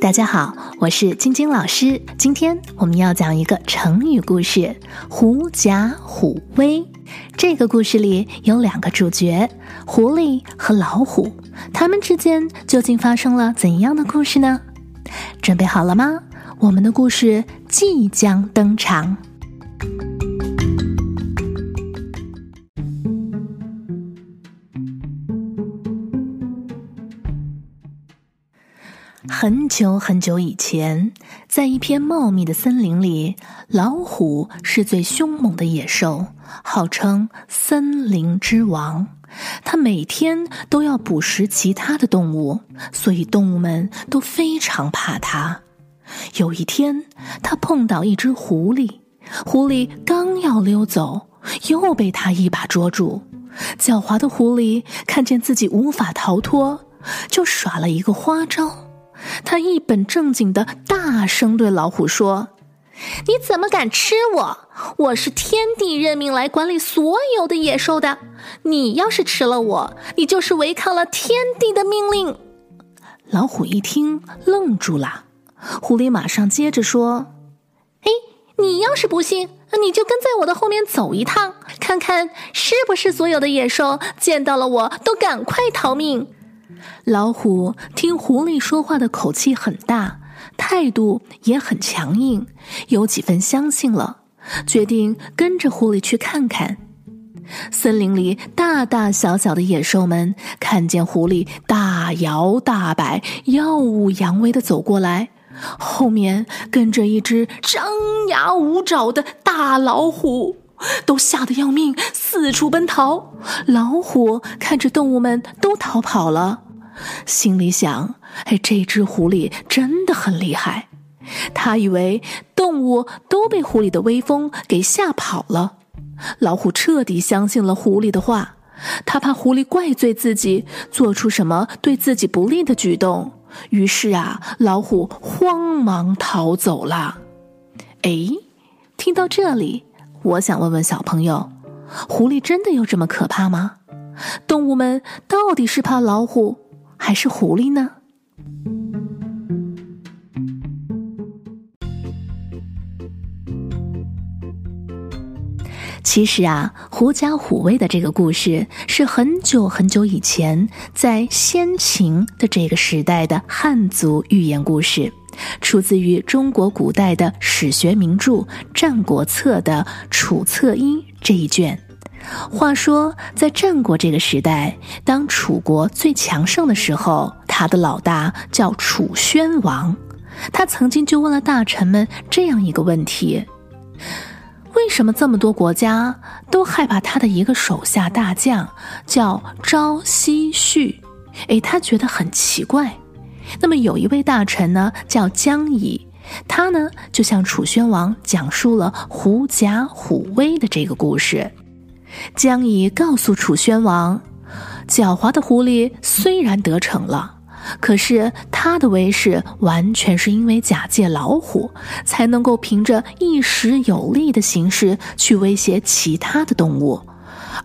大家好，我是晶晶老师。今天我们要讲一个成语故事“狐假虎威”。这个故事里有两个主角，狐狸和老虎，他们之间究竟发生了怎样的故事呢？准备好了吗？我们的故事即将登场。很久很久以前，在一片茂密的森林里，老虎是最凶猛的野兽，号称森林之王。它每天都要捕食其他的动物，所以动物们都非常怕它。有一天，它碰到一只狐狸，狐狸刚要溜走，又被它一把捉住。狡猾的狐狸看见自己无法逃脱，就耍了一个花招。他一本正经的大声对老虎说：“你怎么敢吃我？我是天帝任命来管理所有的野兽的。你要是吃了我，你就是违抗了天帝的命令。”老虎一听愣住了。狐狸马上接着说：“哎，你要是不信，你就跟在我的后面走一趟，看看是不是所有的野兽见到了我都赶快逃命。”老虎听狐狸说话的口气很大，态度也很强硬，有几分相信了，决定跟着狐狸去看看。森林里大大小小的野兽们看见狐狸大摇大摆、耀武扬威的走过来，后面跟着一只张牙舞爪的大老虎，都吓得要命，四处奔逃。老虎看着动物们都逃跑了。心里想：“哎，这只狐狸真的很厉害。”他以为动物都被狐狸的威风给吓跑了。老虎彻底相信了狐狸的话，他怕狐狸怪罪自己做出什么对自己不利的举动，于是啊，老虎慌忙逃走了。哎，听到这里，我想问问小朋友：狐狸真的有这么可怕吗？动物们到底是怕老虎？还是狐狸呢？其实啊，狐假虎威的这个故事是很久很久以前，在先秦的这个时代的汉族寓言故事，出自于中国古代的史学名著《战国策》的《楚策一》这一卷。话说，在战国这个时代，当楚国最强盛的时候，他的老大叫楚宣王。他曾经就问了大臣们这样一个问题：为什么这么多国家都害怕他的一个手下大将叫朝夕旭？哎，他觉得很奇怪。那么有一位大臣呢，叫姜乙，他呢就向楚宣王讲述了狐假虎威的这个故事。姜乙告诉楚宣王，狡猾的狐狸虽然得逞了，可是他的威势完全是因为假借老虎，才能够凭着一时有力的形式去威胁其他的动物，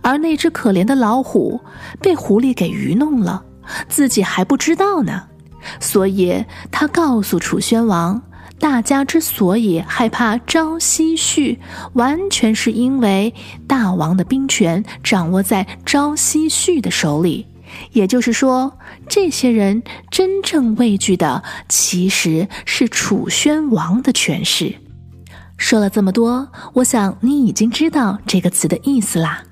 而那只可怜的老虎被狐狸给愚弄了，自己还不知道呢，所以他告诉楚宣王。大家之所以害怕朝夕旭，完全是因为大王的兵权掌握在朝夕旭的手里。也就是说，这些人真正畏惧的其实是楚宣王的权势。说了这么多，我想你已经知道这个词的意思啦。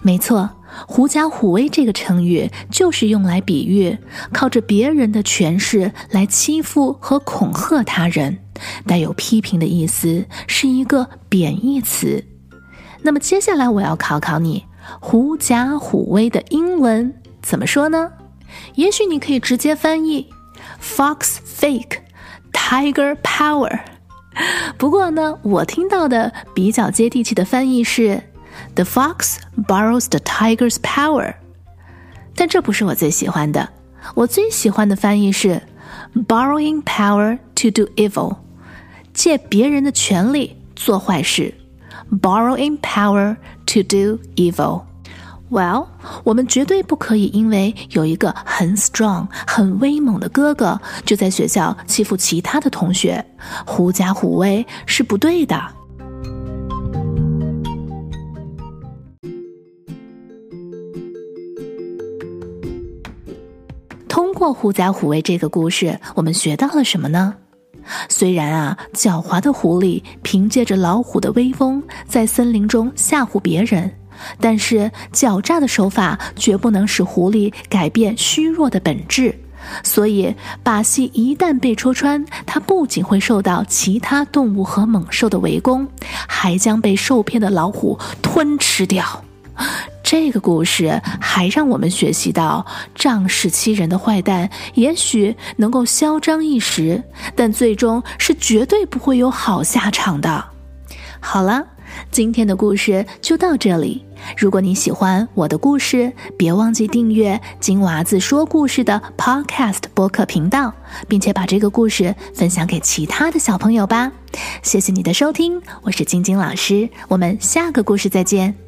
没错。狐假虎威这个成语就是用来比喻靠着别人的权势来欺负和恐吓他人，带有批评的意思，是一个贬义词。那么接下来我要考考你，狐假虎威的英文怎么说呢？也许你可以直接翻译 “fox fake tiger power”。不过呢，我听到的比较接地气的翻译是。The fox borrows the tiger's power，但这不是我最喜欢的。我最喜欢的翻译是 borrowing power to do evil，借别人的权利做坏事。borrowing power to do evil。Well，我们绝对不可以因为有一个很 strong、很威猛的哥哥，就在学校欺负其他的同学，狐假虎威是不对的。通过狐假虎威这个故事，我们学到了什么呢？虽然啊，狡猾的狐狸凭借着老虎的威风，在森林中吓唬别人。但是狡诈的手法绝不能使狐狸改变虚弱的本质，所以把戏一旦被戳穿，它不仅会受到其他动物和猛兽的围攻，还将被受骗的老虎吞吃掉。这个故事还让我们学习到，仗势欺人的坏蛋也许能够嚣张一时，但最终是绝对不会有好下场的。好了。今天的故事就到这里。如果你喜欢我的故事，别忘记订阅金娃子说故事的 Podcast 播客频道，并且把这个故事分享给其他的小朋友吧。谢谢你的收听，我是晶晶老师，我们下个故事再见。